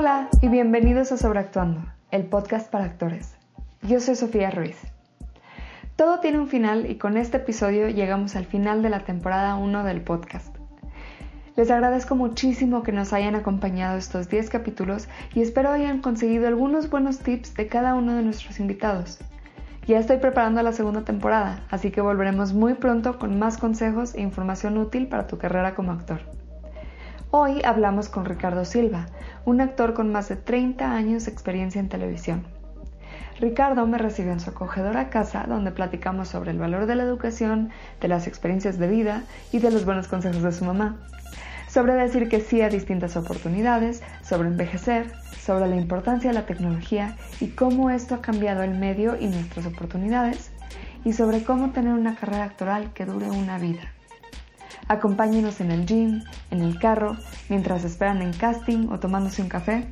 Hola y bienvenidos a Sobreactuando, el podcast para actores. Yo soy Sofía Ruiz. Todo tiene un final y con este episodio llegamos al final de la temporada 1 del podcast. Les agradezco muchísimo que nos hayan acompañado estos 10 capítulos y espero hayan conseguido algunos buenos tips de cada uno de nuestros invitados. Ya estoy preparando la segunda temporada, así que volveremos muy pronto con más consejos e información útil para tu carrera como actor. Hoy hablamos con Ricardo Silva, un actor con más de 30 años de experiencia en televisión. Ricardo me recibió en su acogedora casa donde platicamos sobre el valor de la educación, de las experiencias de vida y de los buenos consejos de su mamá. Sobre decir que sí a distintas oportunidades, sobre envejecer, sobre la importancia de la tecnología y cómo esto ha cambiado el medio y nuestras oportunidades, y sobre cómo tener una carrera actoral que dure una vida. Acompáñenos en el gym, en el carro, mientras esperan en casting o tomándose un café.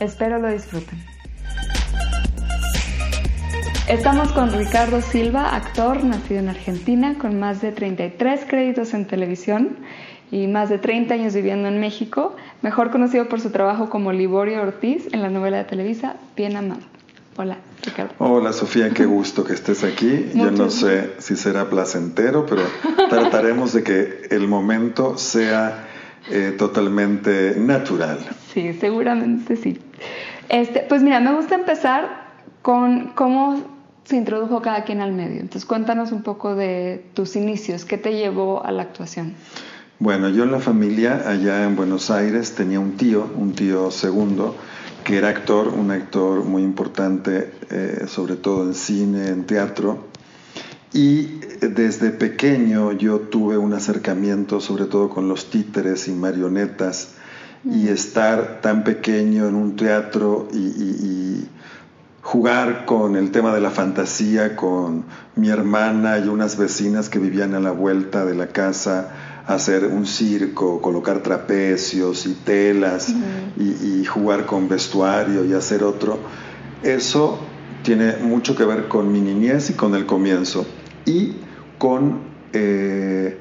Espero lo disfruten. Estamos con Ricardo Silva, actor nacido en Argentina, con más de 33 créditos en televisión y más de 30 años viviendo en México, mejor conocido por su trabajo como Liborio Ortiz en la novela de Televisa Bien Amado. Hola, Ricardo. Hola, Sofía, qué gusto que estés aquí. Yo no sé si será placentero, pero trataremos de que el momento sea eh, totalmente natural. Sí, seguramente sí. Este, pues mira, me gusta empezar con cómo se introdujo cada quien al medio. Entonces, cuéntanos un poco de tus inicios, ¿qué te llevó a la actuación? Bueno, yo en la familia allá en Buenos Aires tenía un tío, un tío segundo, que era actor, un actor muy importante, eh, sobre todo en cine, en teatro. Y desde pequeño yo tuve un acercamiento sobre todo con los títeres y marionetas y mm. estar tan pequeño en un teatro y, jugar con el tema de la fantasía con mi hermana y unas vecinas que vivían a la vuelta de la casa hacer un circo, colocar trapecios y telas y, jugar con vestuario y hacer otro, eso tiene mucho que ver con mi niñez y con el comienzo y con eh,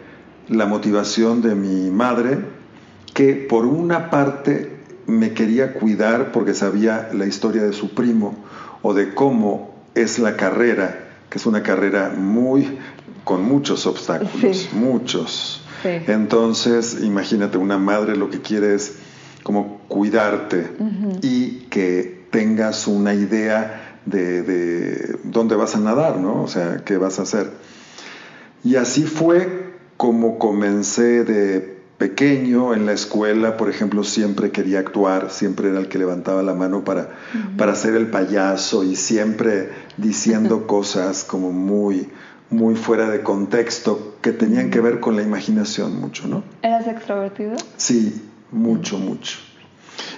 la motivación de mi madre que por una parte me quería cuidar porque sabía la historia de su primo o de cómo es la carrera, que es una carrera muy con muchos obstáculos, muchos entonces, imagínate, una madre lo que quiere es como cuidarte y que tengas una idea de, dónde vas a nadar, ¿no? O sea, qué vas a hacer. Y así fue como comencé de pequeño en la escuela, por ejemplo, siempre quería actuar, siempre era el que levantaba la mano para, para ser el payaso y siempre diciendo cosas como muy, muy fuera de contexto que tenían que ver con la imaginación mucho, ¿no? ¿Eras extrovertido? Sí, mucho, mucho.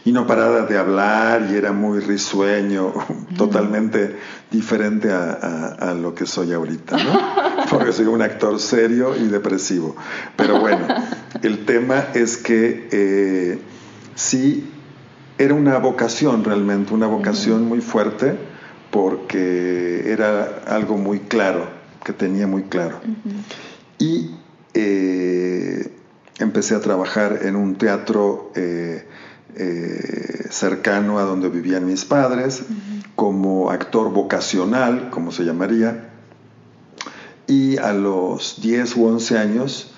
Y no paraba de hablar y era muy risueño, totalmente diferente a, lo que soy ahorita, ¿no? Porque soy un actor serio y depresivo. Pero bueno, el tema es que eh, sí, era una vocación realmente, una vocación muy fuerte porque era algo muy claro que tenía muy claro. Y eh, empecé a trabajar en un teatro eh, eh, cercano a donde vivían mis padres, como actor vocacional, como se llamaría. Y a los 10 u 11 años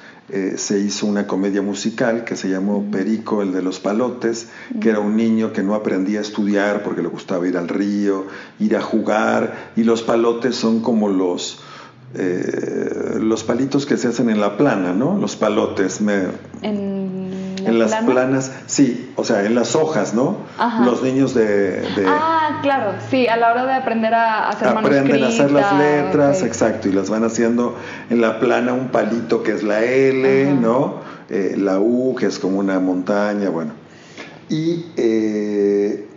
se hizo una comedia musical que se llamó Perico, el de los palotes, que era un niño que no aprendía a estudiar porque le gustaba ir al río, ir a jugar, y los palotes son como los, eh, los palitos que se hacen en la plana, ¿no? Los palotes. Me, ¿En, las planas, sí, o sea, en las hojas, ¿no? Los niños de, Ah, claro, sí, a la hora de aprender a hacer Aprenden a hacer las letras, exacto, y las van haciendo en la plana un palito que es la L, ¿no? Eh, la U, que es como una montaña, bueno. Y eh,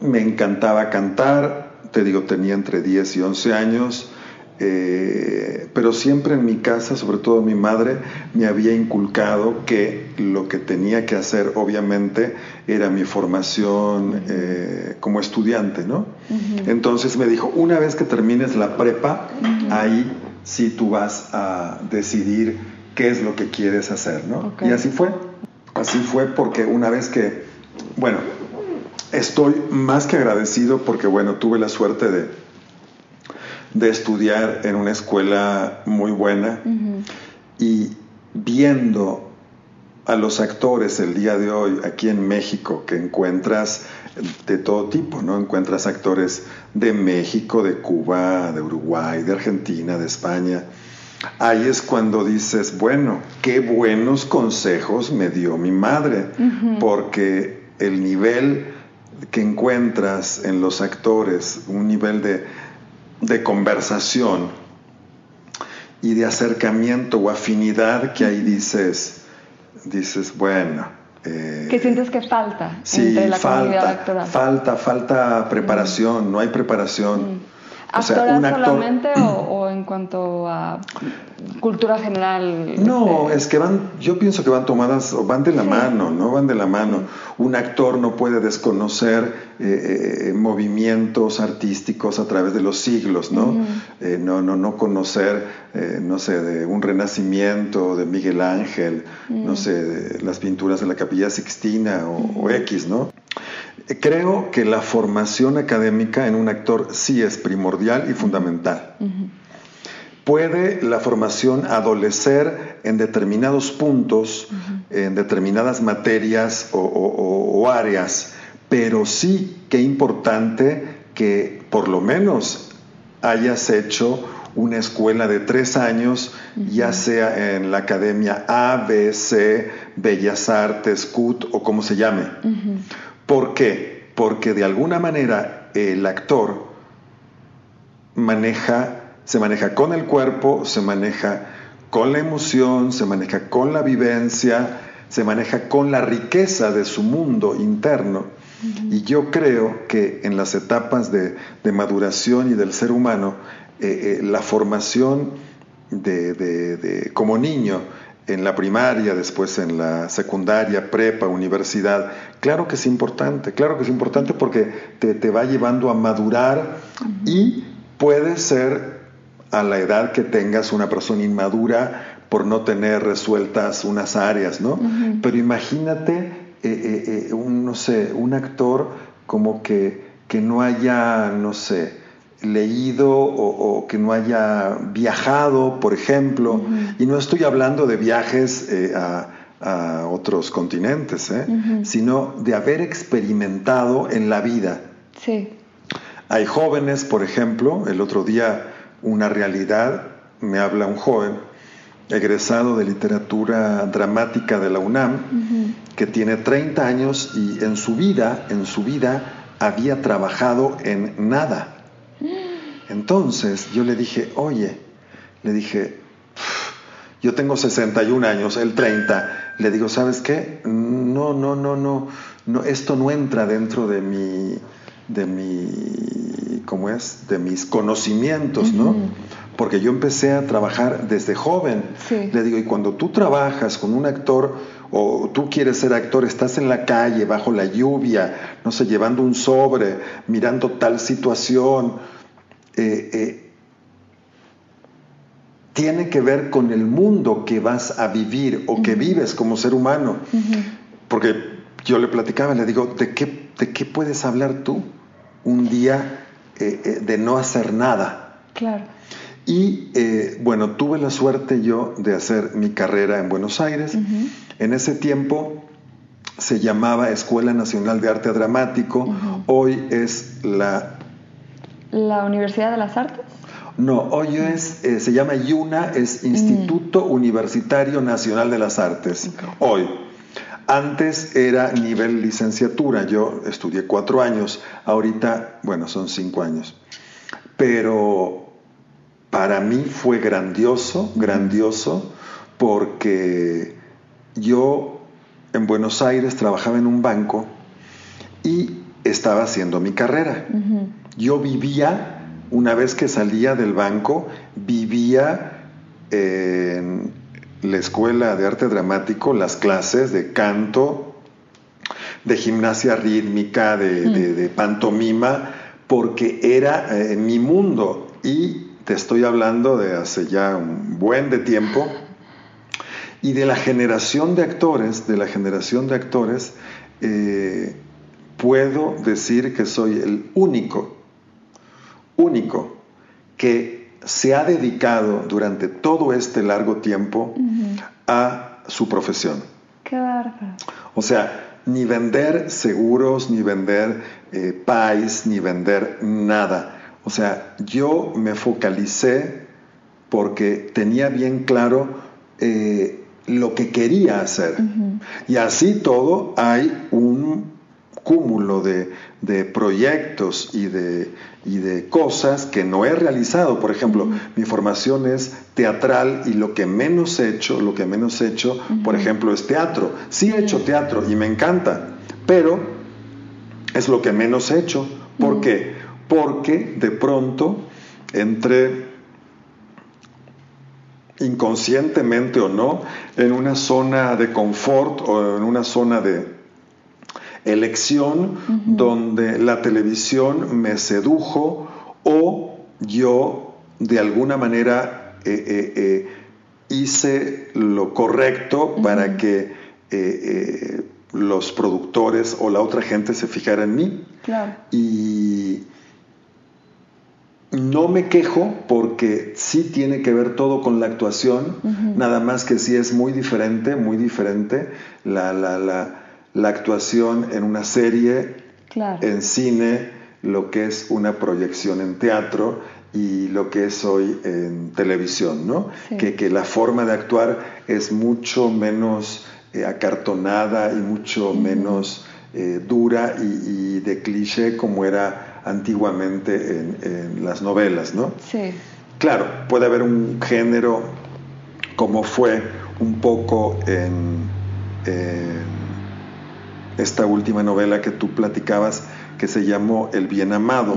me encantaba cantar, te digo, tenía entre 10 y 11 años eh, pero siempre en mi casa, sobre todo mi madre, me había inculcado que lo que tenía que hacer, obviamente, era mi formación eh, como estudiante, ¿no? Entonces me dijo, una vez que termines la prepa, ahí sí tú vas a decidir qué es lo que quieres hacer, ¿no? Y así fue. Así fue porque una vez que, bueno, estoy más que agradecido porque, bueno, tuve la suerte de, de estudiar en una escuela muy buena y viendo a los actores el día de hoy aquí en México que encuentras de todo tipo, ¿no? Encuentras actores de México, de Cuba, de Uruguay, de Argentina, de España. Ahí es cuando dices, bueno, qué buenos consejos me dio mi madre, porque el nivel que encuentras en los actores, un nivel de, de conversación y de acercamiento o afinidad que ahí dices, dices, bueno. Eh, ¿Qué sientes que falta entre la falta, comunidad actoral? Falta, falta preparación, no hay preparación. Mm. ¿Actoral solamente o, en cuanto a cultura general? No, este? es que van, yo pienso que van tomadas, van de la mano, ¿no? Van de la mano. Un actor no puede desconocer eh, eh, movimientos artísticos a través de los siglos, ¿no? Eh, no, no, no conocer, no sé, de un renacimiento, de Miguel Ángel, no sé, de las pinturas de la Capilla Sixtina o, o X, ¿no? Creo que la formación académica en un actor sí es primordial y fundamental. Puede la formación adolecer en determinados puntos, en determinadas materias o, áreas, pero sí que importante que por lo menos hayas hecho una escuela de tres años, ya sea en la academia A, B, C, Bellas Artes, CUT o como se llame. ¿Por qué? Porque de alguna manera el actor maneja, se maneja con el cuerpo, se maneja con la emoción, se maneja con la vivencia, se maneja con la riqueza de su mundo interno. Y yo creo que en las etapas de, maduración y del ser humano, eh, eh, la formación de, como niño en la primaria, después en la secundaria, prepa, universidad. Claro que es importante, claro que es importante porque te, va llevando a madurar y puede ser a la edad que tengas una persona inmadura por no tener resueltas unas áreas, ¿no? Pero imagínate, eh, eh, eh, un, no sé, un actor como que, que no haya, no sé, leído o, que no haya viajado, por ejemplo, y no estoy hablando de viajes eh, a, otros continentes, ¿eh? sino de haber experimentado en la vida. Sí. Hay jóvenes, por ejemplo, el otro día una realidad, me habla un joven, egresado de literatura dramática de la UNAM, que tiene 30 años y en su vida, en su vida, había trabajado en nada. Entonces yo le dije, oye, le dije, yo tengo 61 años, él 30. Le digo, ¿sabes qué? No, no, no, no, no esto no entra dentro de mi, de mi, ¿cómo es? De mis conocimientos, ¿no? Porque yo empecé a trabajar desde joven. Le digo, y cuando tú trabajas con un actor o tú quieres ser actor, estás en la calle, bajo la lluvia, no sé, llevando un sobre, mirando tal situación, eh, eh, tiene que ver con el mundo que vas a vivir o que vives como ser humano. Porque yo le platicaba, le digo, ¿de qué, ¿de qué puedes hablar tú un día eh, de no hacer nada? Claro. Y bueno, tuve la suerte yo de hacer mi carrera en Buenos Aires. En ese tiempo se llamaba Escuela Nacional de Arte Dramático, hoy es la la Universidad de las Artes? No, hoy es, eh, se llama IUNA, es Instituto Universitario Nacional de las Artes. Hoy. Antes era nivel licenciatura, yo estudié cuatro años, ahorita, bueno, son cinco años. Pero para mí fue grandioso, grandioso, porque yo en Buenos Aires trabajaba en un banco y estaba haciendo mi carrera. Yo vivía, una vez que salía del banco, vivía en la escuela de arte dramático, las clases de canto, de gimnasia rítmica, de, mm. pantomima, porque era eh, mi mundo. Y te estoy hablando de hace ya un buen de tiempo. Y de la generación de actores, de la generación de actores, eh, puedo decir que soy el único, único que se ha dedicado durante todo este largo tiempo a su profesión. Qué bárbaro. O sea, ni vender seguros, ni vender eh, pais, ni vender nada. O sea, yo me focalicé porque tenía bien claro eh, lo que quería hacer. Y así todo hay un cúmulo de, proyectos y de, y de, cosas que no he realizado. Por ejemplo, mi formación es teatral y lo que menos he hecho, lo que menos he hecho, por ejemplo, es teatro. Sí he hecho teatro y me encanta, pero es lo que menos he hecho. ¿Por qué? Porque de pronto entre inconscientemente o no, en una zona de confort o en una zona de elección donde la televisión me sedujo o yo de alguna manera eh, eh, eh, hice lo correcto para que los productores o la otra gente se fijara en mí. Y no me quejo porque sí tiene que ver todo con la actuación, nada más que sí es muy diferente, muy diferente la, la, la, actuación en una serie, en cine, lo que es una proyección en teatro y lo que es hoy en televisión, ¿no? Que, que, la forma de actuar es mucho menos eh, acartonada y mucho menos eh, dura y, y de cliché como era antiguamente en, las novelas, ¿no? Sí. Claro, puede haber un género como fue un poco en, esta última novela que tú platicabas que se llamó El Bien Amado,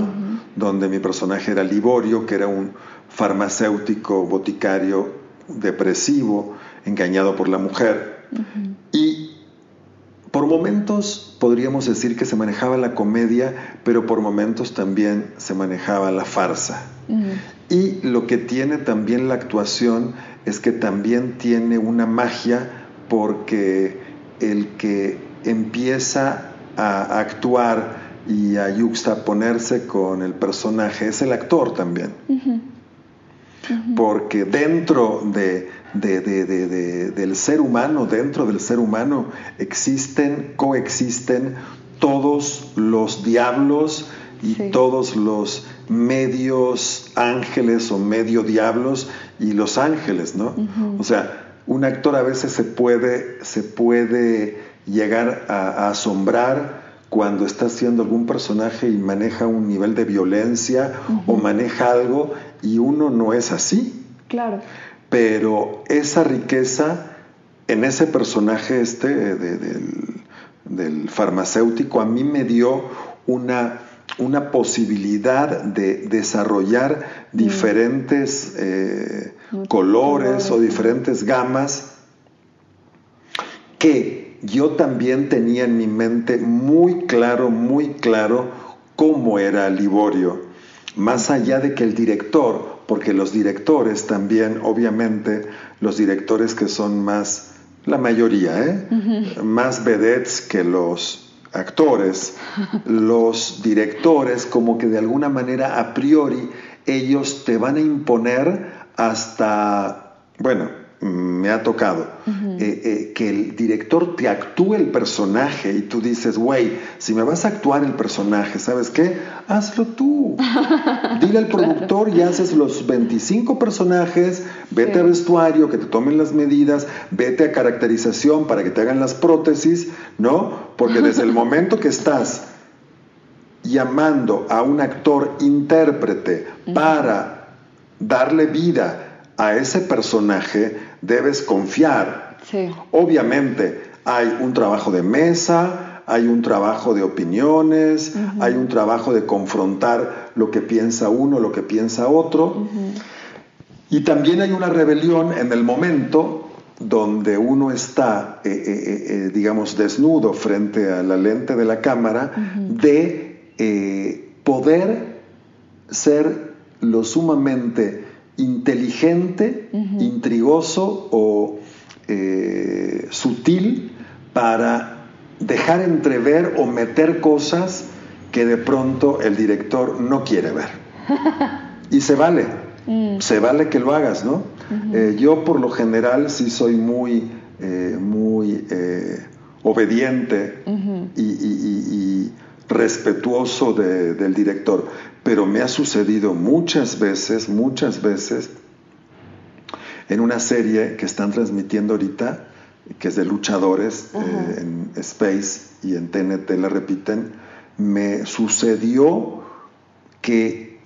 donde mi personaje era Liborio, que era un farmacéutico boticario depresivo, engañado por la mujer. Y por momentos podríamos decir que se manejaba la comedia, pero por momentos también se manejaba la farsa. Y lo que tiene también la actuación es que también tiene una magia porque el que empieza a actuar y a yuxtaponerse con el personaje es el actor también. Porque dentro de, del ser humano, dentro del ser humano, existen, coexisten todos los diablos y todos los medios ángeles o medio diablos y los ángeles, ¿no? O sea, un actor a veces se puede, se puede llegar a, asombrar cuando está haciendo algún personaje y maneja un nivel de violencia o maneja algo y uno no es así. Claro pero esa riqueza en ese personaje este del, farmacéutico a mí me dio una, una posibilidad de desarrollar mm. diferentes eh, colores o diferentes gamas que yo también tenía en mi mente muy claro, muy claro cómo era Liborio, más allá de que el director porque los directores también, obviamente, los directores que son más, la mayoría, ¿eh? más vedettes que los actores, los directores como que de alguna manera a priori ellos te van a imponer hasta, bueno, me ha tocado, eh, eh, que el director te actúe el personaje y tú dices, güey, si me vas a actuar el personaje, ¿sabes qué? Hazlo tú. Dile al productor y haces los 25 personajes, vete a vestuario, que te tomen las medidas, vete a caracterización para que te hagan las prótesis, ¿no? Porque desde el momento que estás llamando a un actor intérprete para darle vida a ese personaje, debes confiar. Obviamente hay un trabajo de mesa, hay un trabajo de opiniones, hay un trabajo de confrontar lo que piensa uno, lo que piensa otro. Y también hay una rebelión en el momento donde uno está, eh, eh, eh, digamos, desnudo frente a la lente de la cámara, de poder ser lo sumamente inteligente, intrigoso o eh, sutil para dejar entrever o meter cosas que de pronto el director no quiere ver. Y se vale, mm. se vale que lo hagas, ¿no? Eh, yo por lo general sí soy muy, eh, muy obediente y, respetuoso del director, pero me ha sucedido muchas veces, muchas veces, en una serie que están transmitiendo ahorita, que es de luchadores en Space y en TNT la repiten, me sucedió que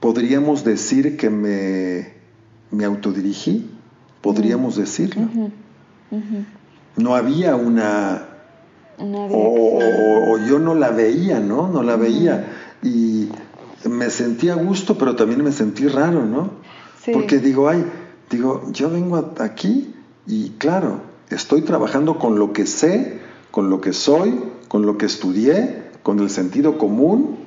podríamos decir que me me autodirigí, podríamos decirlo. No había una... o, yo no la veía, ¿no? No la veía. Y me sentí a gusto, pero también me sentí raro, ¿no? Porque digo, ay, digo, yo vengo aquí y claro, estoy trabajando con lo que sé, con lo que soy, con lo que estudié, con el sentido común,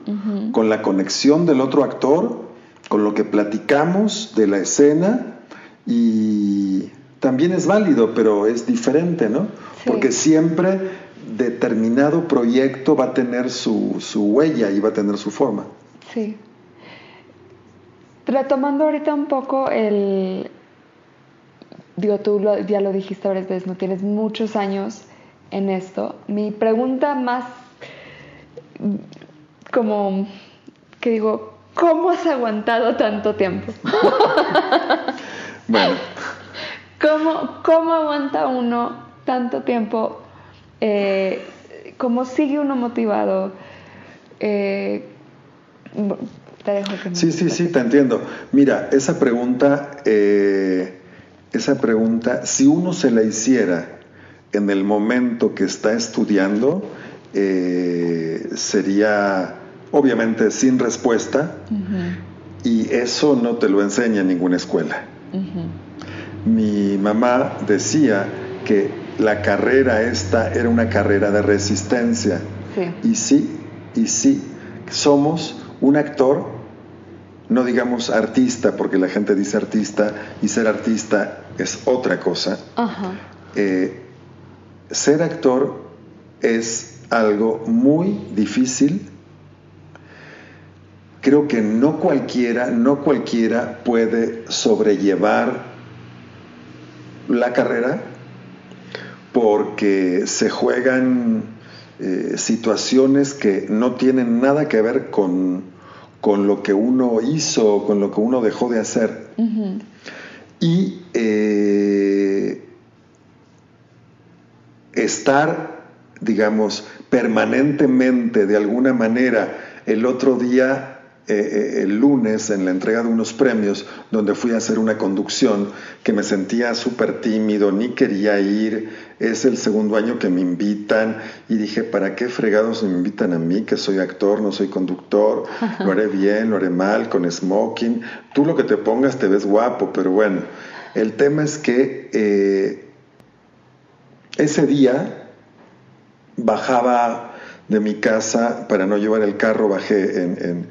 con la conexión del otro actor, con lo que platicamos de la escena y también es válido, pero es diferente, ¿no? Porque siempre determinado proyecto va a tener su, huella y va a tener su forma. Sí. Retomando ahorita un poco el... Digo, tú ya lo dijiste varias veces, no tienes muchos años en esto. Mi pregunta más como que digo, ¿Cómo has aguantado tanto tiempo? bueno. ¿Cómo, ¿Cómo, aguanta uno tanto tiempo? Eh, ¿Cómo sigue uno motivado? Eh, te dejo que sí, sí, sí, te entiendo. Mira, esa pregunta, eh, esa pregunta, si uno se la hiciera en el momento que está estudiando, sería obviamente sin respuesta, y eso no te lo enseña en ninguna escuela. Mi mamá decía que la carrera esta era una carrera de resistencia. Y sí, y sí, somos un actor, no digamos artista, porque la gente dice artista y ser artista es otra cosa. Eh, ser actor es algo muy difícil creo que no cualquiera, no cualquiera puede sobrellevar la carrera porque se juegan eh, situaciones que no tienen nada que ver con, lo que uno hizo, con lo que uno dejó de hacer. Y eh, estar, digamos, permanentemente, de alguna manera, el otro día eh, eh, el lunes en la entrega de unos premios donde fui a hacer una conducción que me sentía súper tímido, ni quería ir, es el segundo año que me invitan y dije, ¿para qué fregados me invitan a mí que soy actor, no soy conductor? Lo haré bien, lo haré mal, con smoking, tú lo que te pongas te ves guapo, pero bueno, el tema es que eh, ese día bajaba de mi casa para no llevar el carro, bajé en en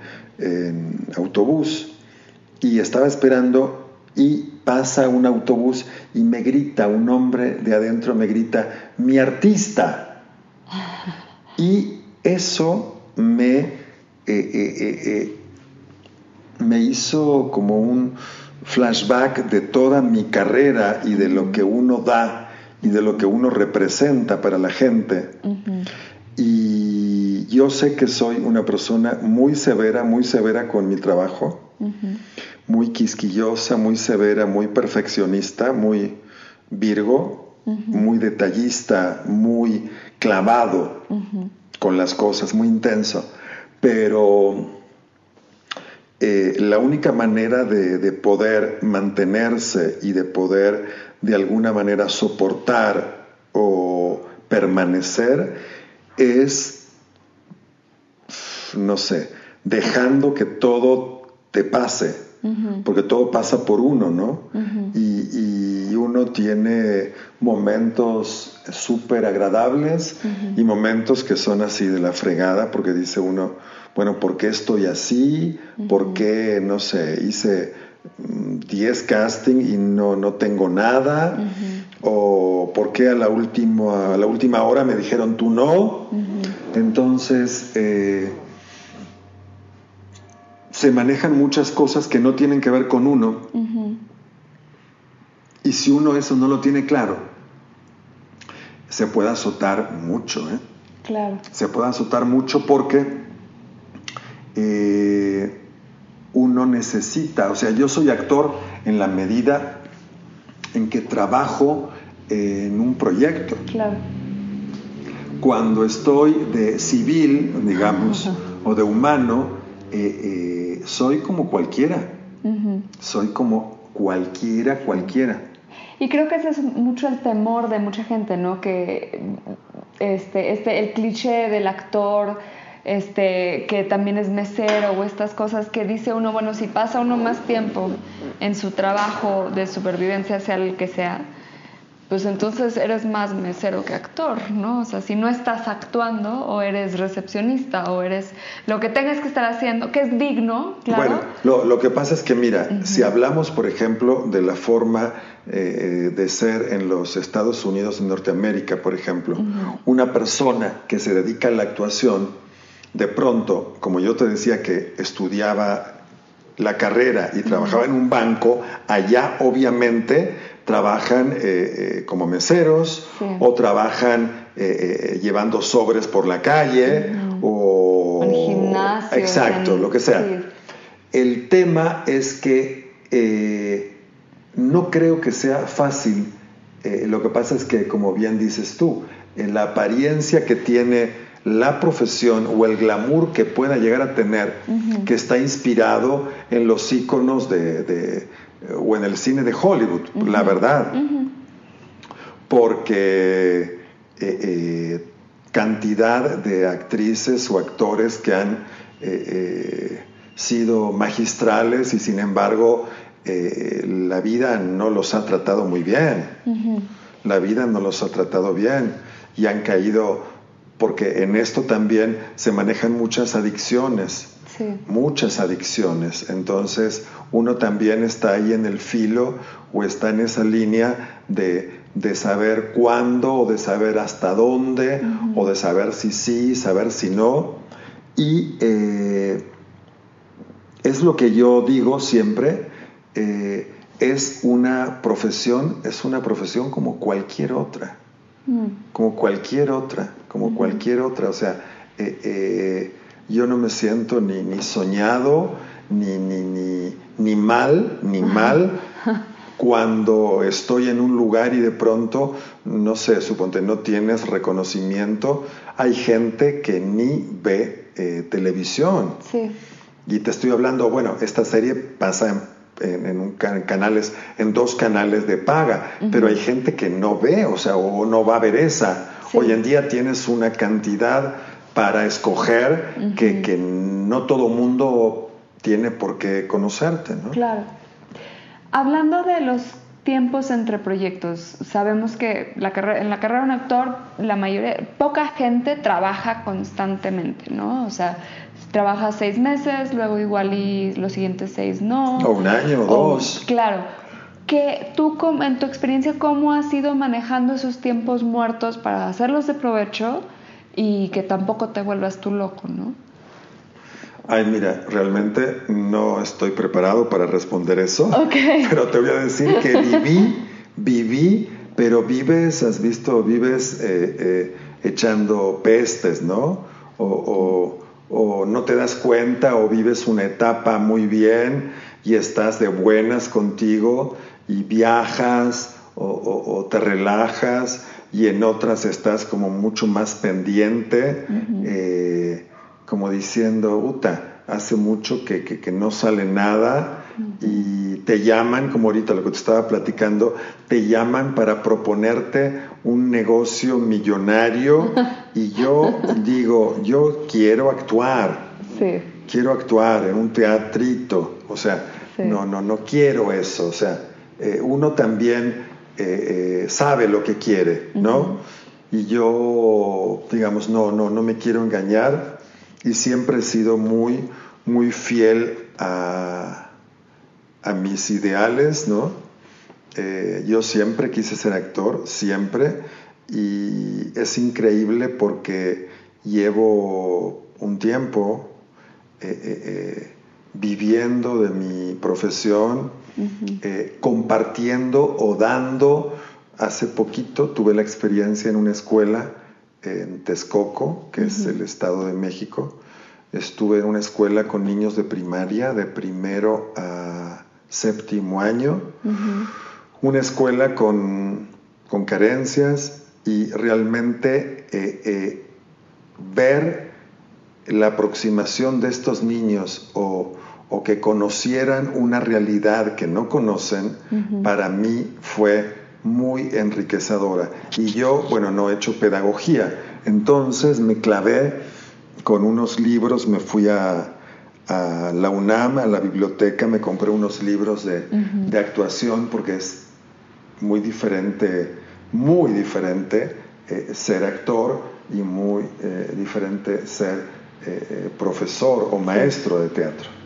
autobús y estaba esperando y pasa un autobús y me grita, un hombre de adentro me grita, mi artista. Y eso me, eh, eh, eh, me hizo como un flashback de toda mi carrera y de lo que uno da y de lo que uno representa para la gente. Y yo sé que soy una persona muy severa, muy severa con mi trabajo, muy quisquillosa, muy severa, muy perfeccionista, muy virgo, muy detallista, muy clavado con las cosas, muy intenso. Pero eh, la única manera de, de, poder mantenerse y de poder de alguna manera soportar o permanecer es, no sé, dejando que todo te pase, porque todo pasa por uno, ¿no? y, y, uno tiene momentos súper agradables y momentos que son así de la fregada, porque dice uno, bueno, ¿por qué estoy así? ¿Por qué, no sé, hice 10 mm, casting y no, no tengo nada? o por qué a la última, a la última hora me dijeron tú no. Entonces, eh, se manejan muchas cosas que no tienen que ver con uno. Y si uno eso no lo tiene claro, se puede azotar mucho. ¿eh? Claro. Se puede azotar mucho porque eh, uno necesita, o sea, yo soy actor en la medida en que trabajo en un proyecto. Claro. Cuando estoy de civil, digamos, o de humano, eh, eh, soy como cualquiera. Soy como cualquiera, cualquiera. Y creo que ese es mucho el temor de mucha gente, ¿no? Que este, este, el cliché del actor, este, que también es mesero o estas cosas que dice uno, bueno, si pasa uno más tiempo en su trabajo de supervivencia, sea el que sea, pues entonces eres más mesero que actor, ¿no? O sea, si no estás actuando o eres recepcionista o eres lo que tengas que estar haciendo, que es digno, claro. Bueno, lo, que pasa es que, mira, si hablamos, por ejemplo, de la forma eh, de ser en los Estados Unidos de Norteamérica, por ejemplo, una persona que se dedica a la actuación, de pronto, como yo te decía que estudiaba la carrera y trabajaba en un banco, allá obviamente trabajan eh, eh, como meseros o trabajan eh, llevando sobres por la calle o en gimnasio. Exacto, lo que sea. El tema es que no creo que sea fácil. lo que pasa es que, como bien dices tú, la apariencia que tiene la profesión o el glamour que pueda llegar a tener, que está inspirado en los íconos de, o en el cine de Hollywood, la verdad. Porque eh, eh, cantidad de actrices o actores que han eh, sido magistrales y sin embargo la vida no los ha tratado muy bien. La vida no los ha tratado bien y han caído porque en esto también se manejan muchas adicciones, muchas adicciones. Entonces uno también está ahí en el filo o está en esa línea de, saber cuándo o de saber hasta dónde o de saber si sí, saber si no. Y eh, es lo que yo digo siempre, eh, es una profesión, es una profesión como cualquier otra, mm. como cualquier otra como cualquier otra. O sea, eh, eh, yo no me siento ni, ni soñado, ni, ni, ni, mal, ni mal cuando estoy en un lugar y de pronto, no sé, suponte, no tienes reconocimiento. Hay gente que ni ve eh, televisión. Sí. Y te estoy hablando, bueno, esta serie pasa en, en, un, canales, en dos canales de paga, pero hay gente que no ve, o sea, o no va a ver esa. Hoy en día tienes una cantidad para escoger que, no todo mundo tiene por qué conocerte, ¿no? Claro. Hablando de los tiempos entre proyectos, sabemos que la en la carrera de un actor, la mayoría, poca gente trabaja constantemente, ¿no? O sea, trabaja seis meses, luego igual y los siguientes seis no. O un año o dos. Claro que tú en tu experiencia, ¿cómo has ido manejando esos tiempos muertos para hacerlos de provecho y que tampoco te vuelvas tú loco, ¿no? Ay, mira, realmente no estoy preparado para responder eso, pero te voy a decir que viví, viví, pero vives, has visto, vives eh, eh, echando pestes, ¿no? O, o no te das cuenta o vives una etapa muy bien y estás de buenas contigo y viajas o, te relajas y en otras estás como mucho más pendiente, eh, como diciendo, Uta, hace mucho que, que, no sale nada y te llaman, como ahorita lo que te estaba platicando, te llaman para proponerte un negocio millonario y yo digo, yo quiero actuar, quiero actuar en un teatrito, o sea, no, no, no quiero eso, o sea, eh, uno también eh, eh, sabe lo que quiere, ¿no? Y yo, digamos, no, no, no me quiero engañar y siempre he sido muy, muy fiel a, a mis ideales, ¿no? Eh, yo siempre quise ser actor, siempre, y es increíble porque llevo un tiempo eh, viviendo de mi profesión, compartiendo o dando. Hace poquito tuve la experiencia en una escuela en Texcoco, que es el Estado de México. Estuve en una escuela con niños de primaria, de primero a séptimo año. Una escuela con, carencias y realmente eh, eh, ver la aproximación de estos niños o, que conocieran una realidad que no conocen, para mí fue muy enriquecedora. Y yo, bueno, no he hecho pedagogía, entonces me clavé con unos libros, me fui a, la UNAM, a la biblioteca, me compré unos libros de, actuación porque es muy diferente, muy diferente eh, ser actor y muy eh, diferente ser eh, profesor o maestro de teatro.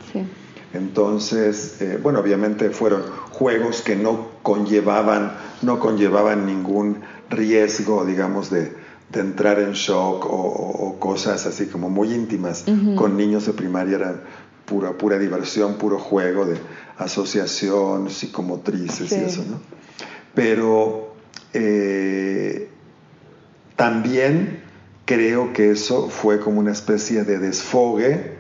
Entonces, bueno, obviamente fueron juegos que no conllevaban, no conllevaban ningún riesgo, digamos, de, de entrar en shock o, cosas así como muy íntimas con niños de primaria. Eran pura, pura diversión, puro juego de asociación, psicomotrices y eso, ¿no? Pero eh, también creo que eso fue como una especie de desfogue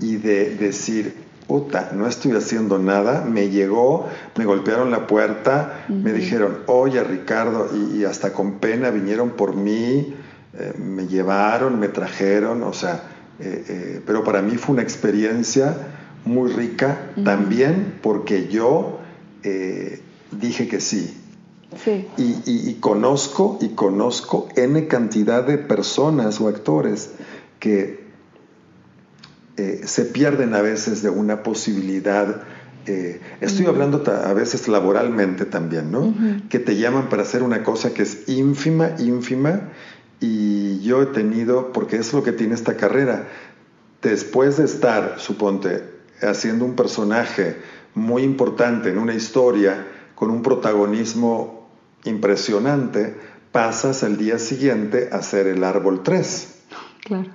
y de decir, puta, no estoy haciendo nada, me llegó, me golpearon la puerta, me dijeron, oye Ricardo, y, hasta con pena vinieron por mí, eh, me llevaron, me trajeron, o sea, eh, eh, pero para mí fue una experiencia muy rica también porque yo dije que sí. Sí. Y, y conozco, y conozco N cantidad de personas o actores que eh, se pierden a veces de una posibilidad. Eh, estoy hablando a veces laboralmente también, ¿no? Que te llaman para hacer una cosa que es ínfima, ínfima, y yo he tenido, porque es lo que tiene esta carrera, después de estar, suponte, haciendo un personaje muy importante en una historia, con un protagonismo impresionante, pasas al día siguiente a ser el árbol 3. Claro.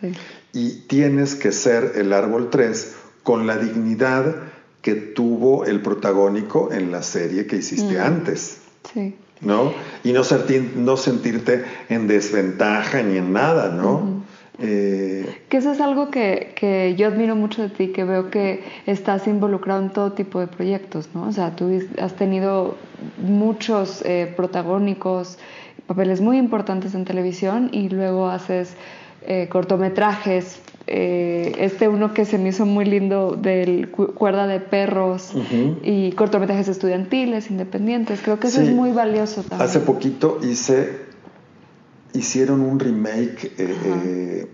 Sí y tienes que ser el árbol 3 con la dignidad que tuvo el protagónico en la serie que hiciste mm. antes. Sí. ¿No? Y no, no sentirte en desventaja ni en nada, ¿no? Eh, que eso es algo que, yo admiro mucho de ti, que veo que estás involucrado en todo tipo de proyectos, ¿no? O sea, tú has tenido muchos eh, protagónicos, papeles muy importantes en televisión y luego haces eh, cortometrajes. Eh, este uno que se me hizo muy lindo del Cuerda de Perros y cortometrajes estudiantiles, independientes. Creo que eso es muy valioso también. Hace poquito hice, hicieron un remake, eh,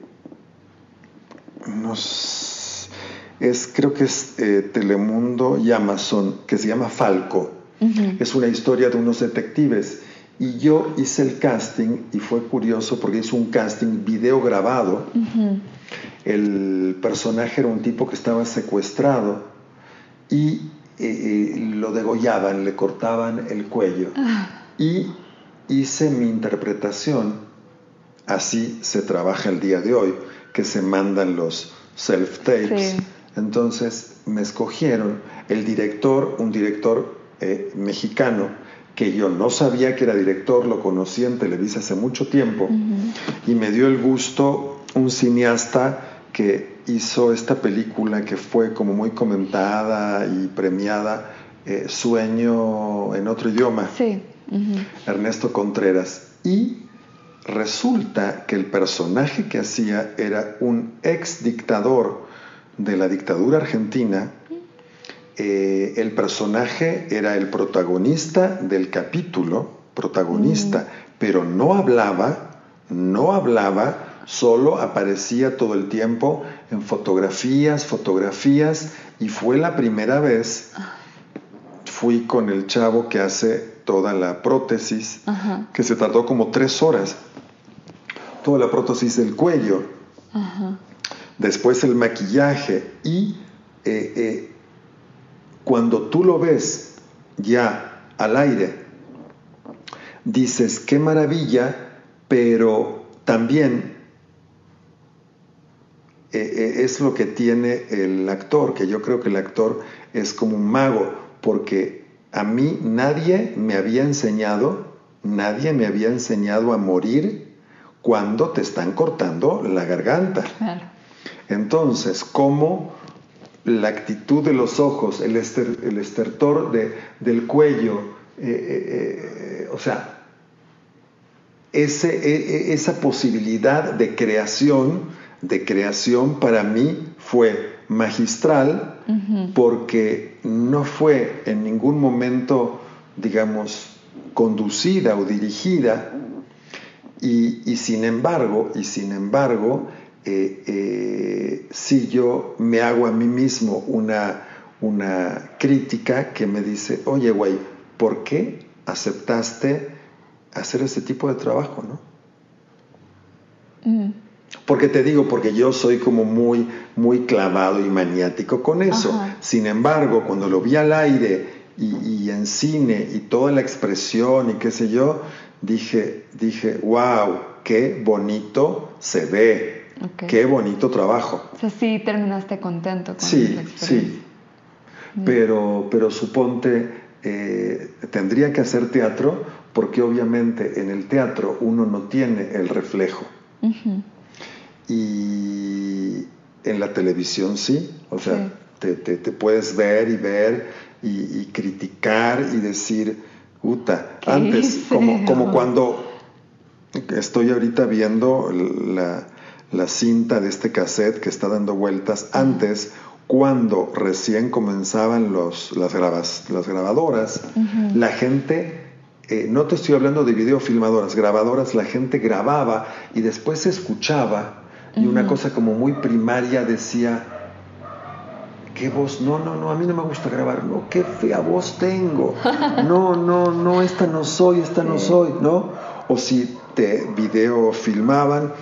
es, creo que es Telemundo y Amazon, que se llama Falco. Es una historia de unos detectives y yo hice el casting y fue curioso porque hice un casting video grabado. El personaje era un tipo que estaba secuestrado y eh, eh, lo degollaban, le cortaban el cuello. Ah. Y hice mi interpretación. Así se trabaja el día de hoy, que se mandan los self-tapes. Entonces me escogieron el director, un director eh, mexicano, que yo no sabía que era director, lo conocí en Televisa hace mucho tiempo y me dio el gusto un cineasta que hizo esta película que fue como muy comentada y premiada, eh, Sueño en otro idioma, sí. Ernesto Contreras. Y resulta que el personaje que hacía era un ex dictador de la dictadura argentina. Eh, el personaje era el protagonista del capítulo, protagonista, mm. pero no hablaba, no hablaba, solo aparecía todo el tiempo en fotografías, fotografías, y fue la primera vez, fui con el chavo que hace toda la prótesis, que se tardó como tres horas, toda la prótesis del cuello, después el maquillaje y... Eh, eh, cuando tú lo ves ya al aire, dices, qué maravilla, pero también eh, eh, es lo que tiene el actor, que yo creo que el actor es como un mago, porque a mí nadie me había enseñado, nadie me había enseñado a morir cuando te están cortando la garganta. Entonces, ¿cómo la actitud de los ojos, el, estertor del cuello, eh, o sea, ese, e, e, esa posibilidad de creación, de creación para mí fue magistral porque no fue en ningún momento, digamos, conducida o dirigida y, sin embargo, y sin embargo, eh, eh, si yo me hago a mí mismo una, una crítica que me dice, oye, güey, ¿por qué aceptaste hacer ese tipo de trabajo, ¿no? Mm. Porque te digo, porque yo soy como muy, muy clavado y maniático con eso. Sin embargo, cuando lo vi al aire y, en cine y toda la expresión y qué sé yo, dije, dije, wow, qué bonito se ve, qué bonito trabajo. O sea, sí terminaste contento con sí, Sí, pero, pero suponte, eh, tendría que hacer teatro porque obviamente en el teatro uno no tiene el reflejo. Y en la televisión sí, o sea, te, puedes ver y ver y, criticar y decir, antes, como, como, cuando estoy ahorita viendo la, cinta de este cassette que está dando vueltas, antes cuando recién comenzaban los, las, las grabadoras, la gente eh, no te estoy hablando de videofilmadoras, grabadoras, la gente grababa y después se escuchaba y una cosa como muy primaria decía, qué voz, no, no, no, a mí no me gusta grabar, no, qué fea voz tengo, no, no, no, esta no soy, esta no soy, ¿no? O si te videofilmaban,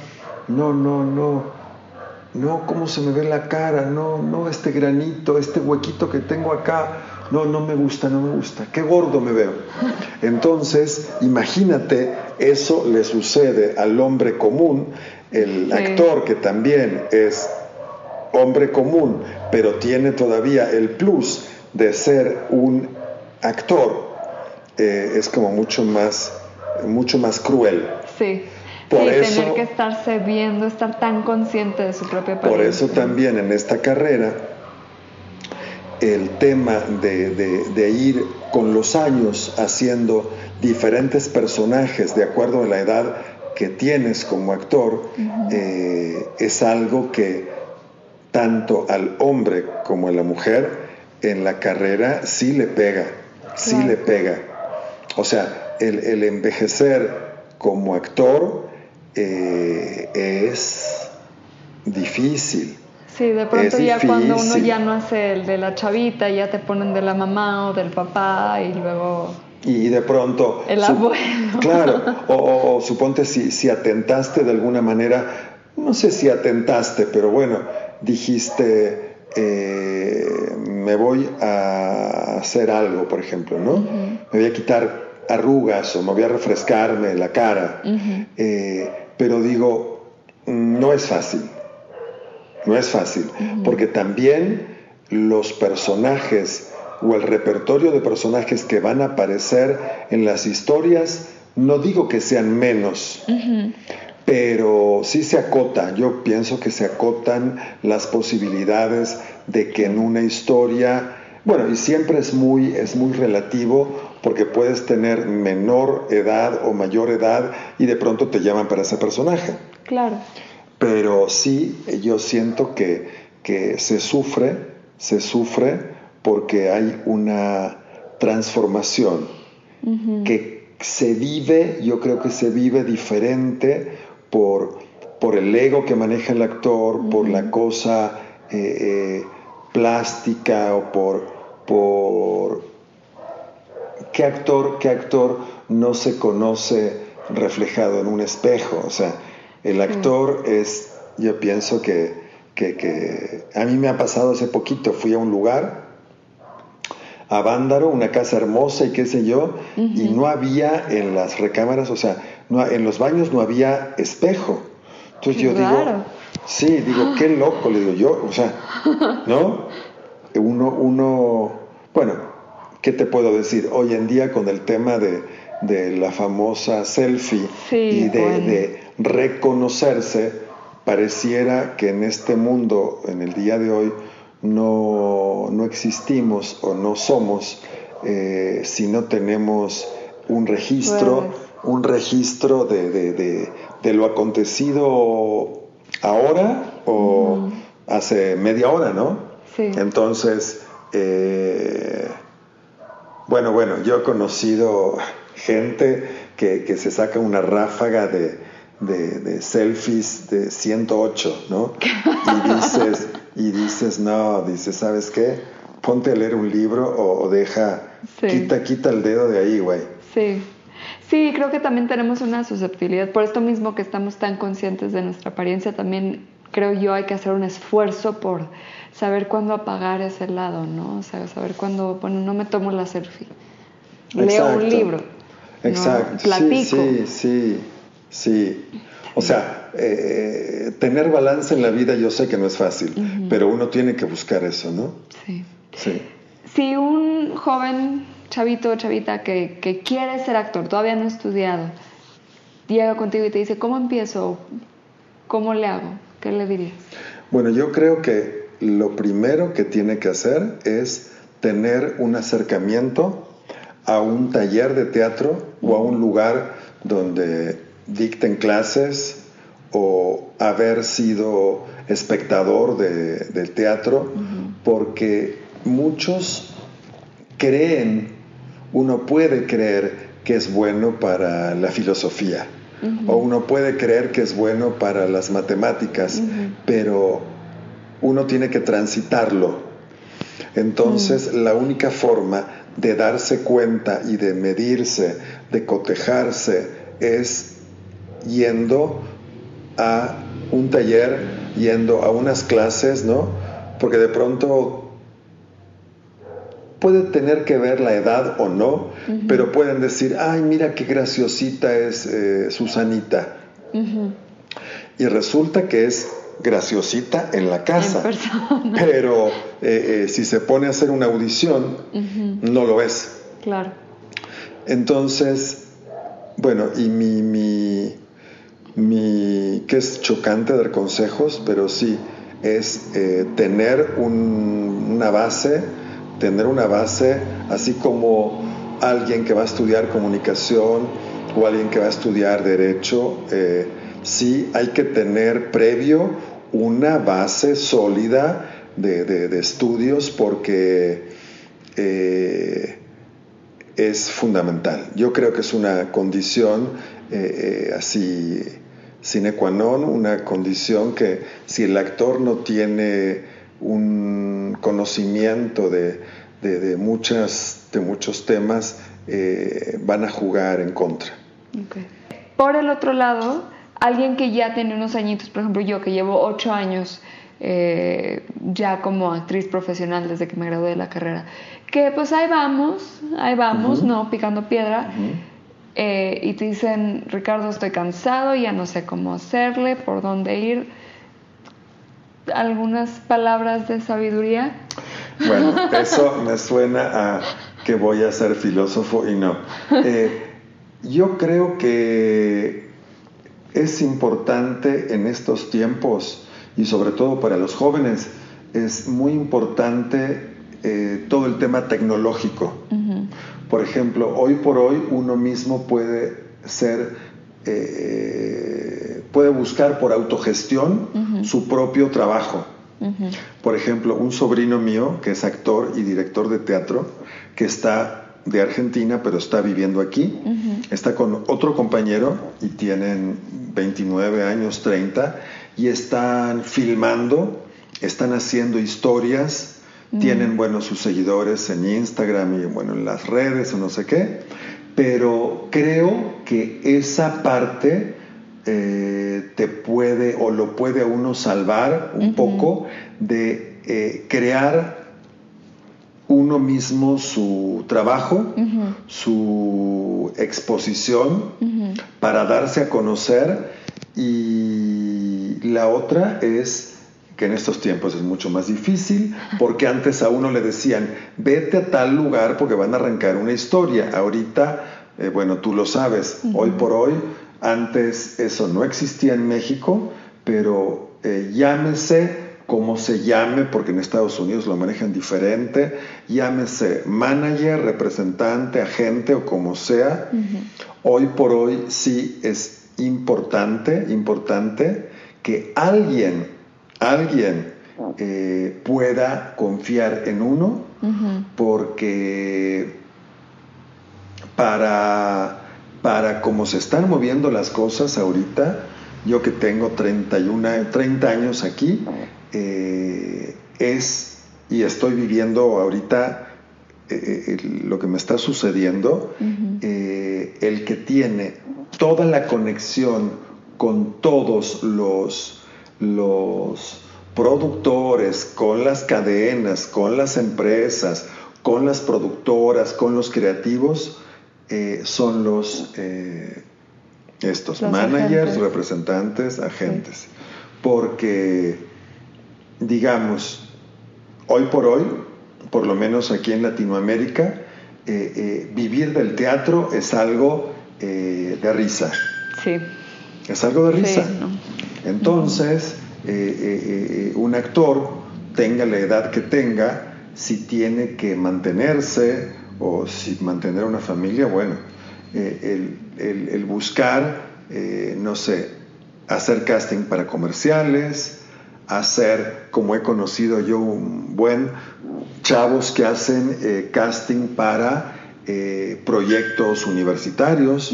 no, no, no, no, cómo se me ve la cara, no, no, este granito, este huequito que tengo acá, no, no me gusta, no me gusta, qué gordo me veo. Entonces, imagínate, eso le sucede al hombre común, el actor que también es hombre común, pero tiene todavía el plus de ser un actor, eh, es como mucho más, mucho más cruel. Sí. Por eso, tener que estarse viendo, estar tan consciente de su propia Por eso también en esta carrera el tema de, ir con los años haciendo diferentes personajes de acuerdo a la edad que tienes como actor eh, es algo que tanto al hombre como a la mujer en la carrera sí le pega, sí le pega. O sea, el, envejecer como actor eh, es difícil. Sí, de pronto ya cuando uno ya no hace el de la chavita, ya te ponen de la mamá o del papá y luego... Y de pronto... El abuelo. Claro, o, suponte si, si atentaste de alguna manera, no sé si atentaste, pero bueno, dijiste, eh, me voy a hacer algo, por ejemplo, ¿no? Me voy a quitar arrugas o me voy a refrescarme la cara, eh, pero digo, no es fácil. No es fácil, porque también los personajes o el repertorio de personajes que van a aparecer en las historias, no digo que sean menos, pero sí se acota, yo pienso que se acotan las posibilidades de que en una historia, bueno, y siempre es muy, es muy relativo porque puedes tener menor edad o mayor edad y de pronto te llaman para ese personaje. Claro. Pero sí yo siento que, se sufre, se sufre porque hay una transformación que se vive, yo creo que se vive diferente por, por el ego que maneja el actor, por la cosa eh, eh, plástica o por, por qué actor, qué actor no se conoce reflejado en un espejo, o sea, el actor es, yo pienso que, a mí me ha pasado hace poquito, fui a un lugar a Vándaro, una casa hermosa y qué sé yo, y no había en las recámaras, o sea, no, en los baños no había espejo. Entonces yo digo, sí, digo, qué loco, le digo yo, o sea, ¿no? Uno, uno, bueno, ¿qué te puedo decir? Hoy en día con el tema de, de la famosa selfie y de, de reconocerse, pareciera que en este mundo, en el día de hoy, no, no existimos o no somos eh, si no tenemos un registro, un registro de, de, de, lo acontecido ahora o hace media hora, ¿no? Sí. Entonces, eh, bueno, bueno, yo he conocido gente que, que se saca una ráfaga de, de, selfies de 108, ¿no? Y dices, y dices, no, dices, ¿sabes qué? Ponte a leer un libro o, deja, quita, quita el dedo de ahí, güey. Sí. Sí, creo que también tenemos una susceptibilidad. Por esto mismo que estamos tan conscientes de nuestra apariencia, también creo yo hay que hacer un esfuerzo por saber cuándo apagar ese lado, ¿no? O sea, saber cuándo, bueno, no me tomo la selfie. Leo un libro. Exacto. Platico. Sí, sí, sí. O sea, eh, tener balance en la vida yo sé que no es fácil, pero uno tiene que buscar eso, ¿no? Sí. Sí. Si un joven chavito o chavita que, que quiere ser actor, todavía no ha estudiado, llega contigo y te dice, ¿cómo empiezo? ¿Cómo le hago? ¿Qué le dirías? Bueno, yo creo que lo primero que tiene que hacer es tener un acercamiento a un taller de teatro o a un lugar donde dicten clases o haber sido espectador de, del teatro, porque muchos creen, uno puede creer que es bueno para la filosofía, o uno puede creer que es bueno para las matemáticas, pero uno tiene que transitarlo. Entonces, la única forma de darse cuenta y de medirse, de cotejarse, es yendo a un taller, yendo a unas clases, ¿no? Porque de pronto puede tener que ver la edad o no, pero pueden decir, ay, mira qué graciosita es eh, Susanita. Y resulta que es graciosita en la casa, pero eh, eh, si se pone a hacer una audición, no lo es. Claro. Entonces, bueno, y mi, mi, mi, que es chocante dar consejos, pero sí, es tener una base, tener una base, así como alguien que va a estudiar comunicación o alguien que va a estudiar derecho, eh, sí hay que tener previo una base sólida de, estudios porque eh, es fundamental. Yo creo que es una condición así sine qua non, una condición que si el actor no tiene un conocimiento de, de, muchas, de muchos temas, eh, van a jugar en contra. Por el otro lado, alguien que ya tiene unos añitos, por ejemplo yo que llevo ocho años eh, ya como actriz profesional desde que me gradué de la carrera, que pues ahí vamos, ahí vamos, ¿no? Picando piedra. Eh, y te dicen, Ricardo, estoy cansado, ya no sé cómo hacerle, por dónde ir. ¿Algunas palabras de sabiduría? Bueno, eso me suena a que voy a ser filósofo y no. Eh, yo creo que es importante en estos tiempos y sobre todo para los jóvenes, es muy importante eh, todo el tema tecnológico. Por ejemplo, hoy por hoy uno mismo puede ser, eh, puede buscar por autogestión su propio trabajo. Por ejemplo, un sobrino mío, que es actor y director de teatro, que está de Argentina, pero está viviendo aquí, está con otro compañero y tienen 29 años, 30, y están filmando, están haciendo historias tienen, bueno, sus seguidores en Instagram y, bueno, en las redes o no sé qué. Pero creo que esa parte eh, te puede o lo puede a uno salvar un poco de eh, crear uno mismo su trabajo, su exposición para darse a conocer y la otra es que en estos tiempos es mucho más difícil, porque antes a uno le decían, vete a tal lugar porque van a arrancar una historia. Ahorita, eh, bueno, tú lo sabes, hoy por hoy, antes eso no existía en México, pero eh, llámese como se llame, porque en Estados Unidos lo manejan diferente, llámese manager, representante, agente o como sea, hoy por hoy sí es importante, importante que alguien alguien eh, pueda confiar en uno, porque para, para cómo se están moviendo las cosas ahorita, yo que tengo 31, 30 años aquí, eh, es, y estoy viviendo ahorita eh, lo que me está sucediendo, el que tiene toda la conexión con todos los los productores, con las cadenas, con las empresas, con las productoras, con los creativos, eh, son los eh, estos managers, representantes, agentes. Porque, digamos, hoy por hoy, por lo menos aquí en Latinoamérica, eh, vivir del teatro es algo de risa. Sí. Es algo de risa. Entonces, eh, eh, eh, un actor, tenga la edad que tenga, si tiene que mantenerse o si mantener una familia, bueno, el, buscar, no sé, hacer casting para comerciales, hacer, como he conocido yo, un buen chavos que hacen casting para proyectos universitarios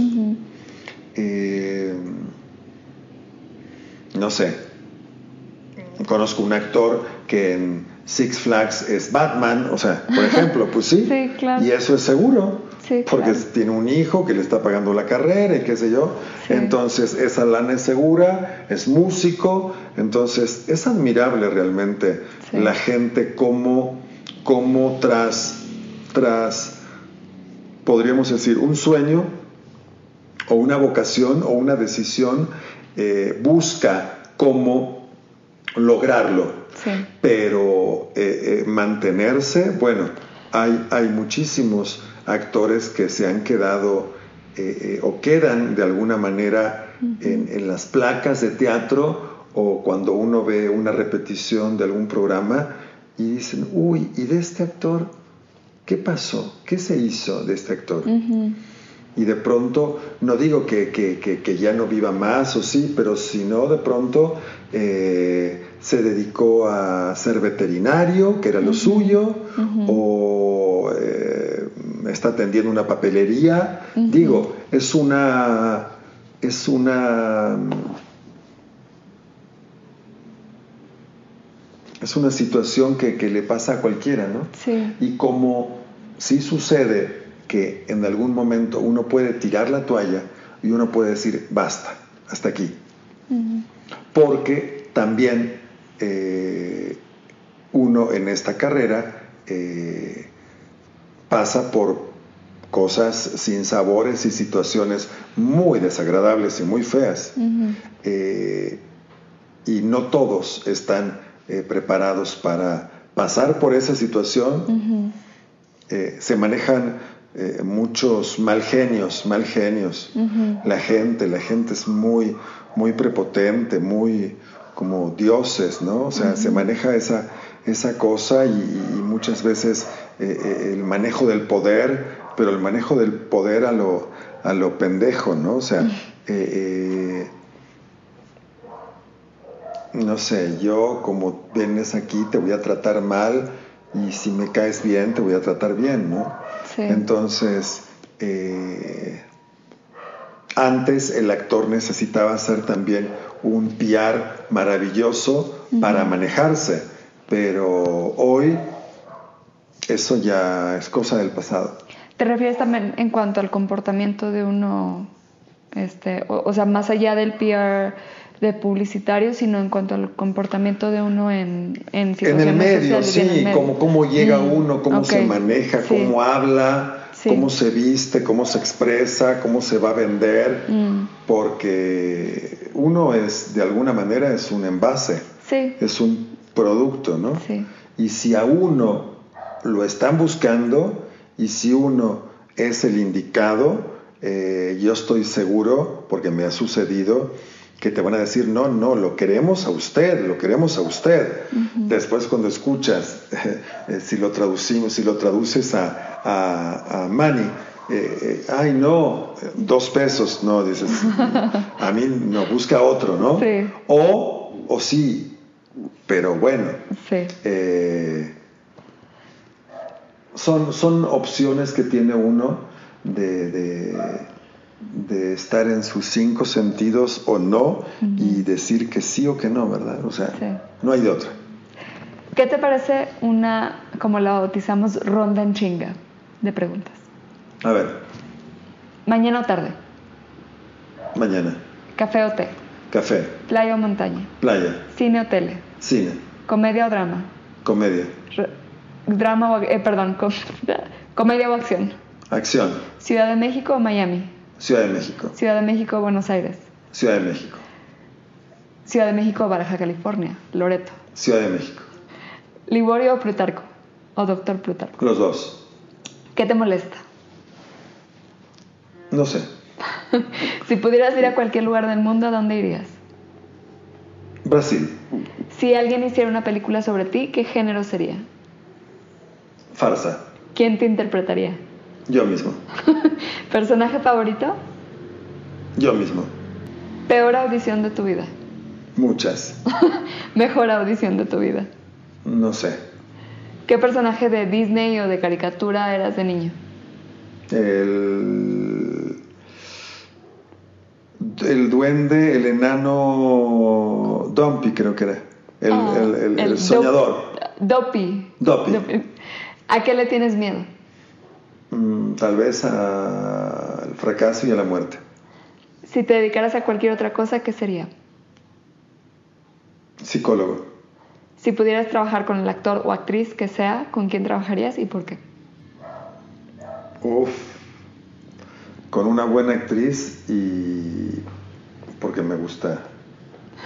no sé, conozco un actor que en Six Flags es Batman, o sea, por ejemplo, pues sí, y eso es seguro, porque tiene un hijo que le está pagando la carrera y qué sé yo, entonces esa lana es segura, es músico, entonces es admirable realmente la gente como, como tras, tras, podríamos decir, un sueño o una vocación o una decisión, eh, busca cómo lograrlo. Pero eh, eh, mantenerse, bueno, hay, hay, muchísimos actores que se han quedado o quedan de alguna manera en, las placas de teatro o cuando uno ve una repetición de algún programa y dicen, uy, ¿y de este actor qué pasó? ¿Qué se hizo de este actor? Y de pronto, no digo que, que, ya no viva más o sí, pero si no, de pronto eh, se dedicó a ser veterinario, que era lo suyo, o eh, está atendiendo una papelería. Digo, es una... Es una es una situación que, que, le pasa a cualquiera, ¿no? Sí. Y como sí sucede que en algún momento uno puede tirar la toalla y uno puede decir, basta, hasta aquí. Porque también eh, uno en esta carrera eh, pasa por cosas sin sabores y situaciones muy desagradables y muy feas. Eh, y no todos están preparados para pasar por esa situación. se manejan eh, muchos mal genios, mal genios. La gente, la gente es muy, muy prepotente, muy como dioses, ¿no? O sea, se maneja esa, esa cosa y, muchas veces eh, eh, el manejo del poder, pero el manejo del poder a lo, a lo pendejo, ¿no? O sea, no sé, yo como vienes aquí te voy a tratar mal y si me caes bien te voy a tratar bien, ¿no? Entonces, eh, antes el actor necesitaba hacer también un PR maravilloso para manejarse, pero hoy eso ya es cosa del pasado. ¿Te refieres también en cuanto al comportamiento de uno, este, o, sea, más allá del PR, de publicitario, sino en cuanto al comportamiento de uno en, en En el medio, sí, Cómo, cómo llega Mm, uno, cómo se maneja, Sí. cómo habla, Sí. cómo se viste, cómo se expresa, cómo se va a vender, Mm, porque uno es, de alguna manera, es un envase, sí, es un producto, ¿no? Y si a uno lo están buscando y si uno es el indicado, eh, yo estoy seguro, porque me ha sucedido, que te van a decir, no, no, lo queremos a usted, lo queremos a usted. Después cuando escuchas, eh, si lo traducimos, si lo traduces a, a, a Manny, eh, eh, ay no, dos pesos, no, dices, a mí no, busca otro, ¿no? Sí. O, o sí, pero bueno, sí. eh, son, son opciones que tiene uno de, de, de estar en sus cinco sentidos o no y decir que sí o que no, ¿verdad? O sea, Sí. no hay de otra. ¿Qué te parece una, como la bautizamos, ronda en chinga de preguntas? A ver, Mañana o tarde, mañana, café o té, café, playa o montaña, playa, cine o tele, cine, comedia o drama, comedia, Re- drama o, eh, perdón, com- comedia o acción, acción, Ciudad de México o Miami, Ciudad de México, Ciudad de México Buenos Aires, Ciudad de México, Ciudad de México o Baja California, Loreto, Ciudad de México, Liborio o Plutarco, o Doctor Plutarco. los dos. ¿Qué te molesta? No sé, Si pudieras ir a cualquier lugar del mundo, ¿a dónde irías? Brasil, Si alguien hiciera una película sobre ti, ¿qué género sería? farsa, ¿Quién te interpretaría? Yo mismo, ¿Personaje favorito? yo mismo, Peor audición de tu vida. muchas, Mejor audición de tu vida. no sé. ¿Qué personaje de Disney o de caricatura eras de niño? El, el duende, el enano Dumpy creo que era. El, Ah, el- el- el Dop- soñador. Dopey. Dopey. ¿A qué le tienes miedo? Mm, tal vez al fracaso y a la muerte. Si te dedicaras a cualquier otra cosa, ¿qué sería? Psicólogo. Si pudieras trabajar con el actor o actriz que sea, ¿con quién trabajarías y por qué? Uf. Con una buena actriz y porque me gusta.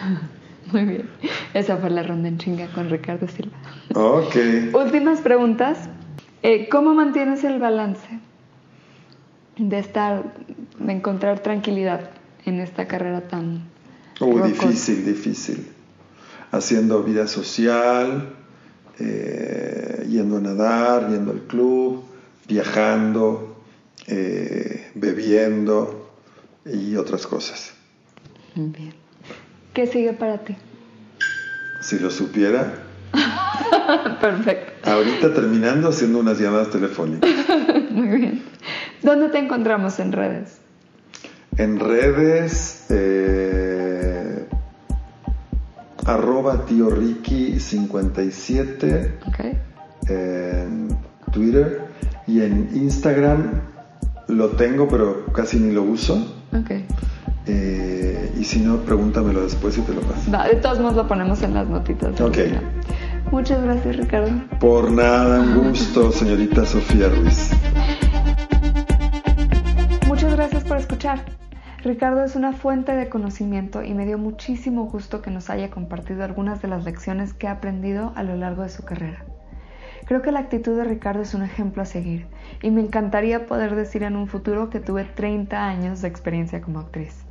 Muy bien. Esa fue la ronda en chinga con Ricardo Silva. Ok. Últimas preguntas. Eh, ¿Cómo mantienes el balance de estar, de encontrar tranquilidad en esta carrera tan rocosa? difícil, difícil. Haciendo vida social, eh, yendo a nadar, yendo al club, viajando, eh, bebiendo y otras cosas. Muy bien. ¿Qué sigue para ti? Si lo supiera, Perfecto. Ahorita terminando haciendo unas llamadas telefónicas. Muy bien. ¿Dónde te encontramos en redes? En redes, eh, arroba tío Ricky 57 Ok. en Twitter y en Instagram lo tengo pero casi ni lo uso. Ok. Eh, y si no, pregúntamelo después y te lo paso. Va, de todos modos lo ponemos en las notitas. Ok. final. Muchas gracias, Ricardo. Por nada, un gusto, señorita Sofía Ruiz. Muchas gracias por escuchar. Ricardo es una fuente de conocimiento y me dio muchísimo gusto que nos haya compartido algunas de las lecciones que ha aprendido a lo largo de su carrera. Creo que la actitud de Ricardo es un ejemplo a seguir y me encantaría poder decir en un futuro que tuve 30 años de experiencia como actriz.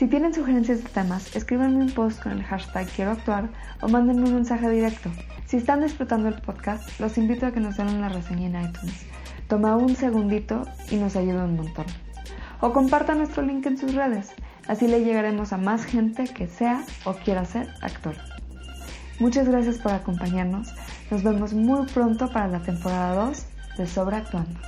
Si tienen sugerencias de temas, escríbanme un post con el hashtag quiero actuar o mándenme un mensaje directo. Si están disfrutando el podcast, los invito a que nos den una reseña en iTunes. Toma un segundito y nos ayuda un montón. O compartan nuestro link en sus redes, así le llegaremos a más gente que sea o quiera ser actor. Muchas gracias por acompañarnos. Nos vemos muy pronto para la temporada 2 de Sobreactuando.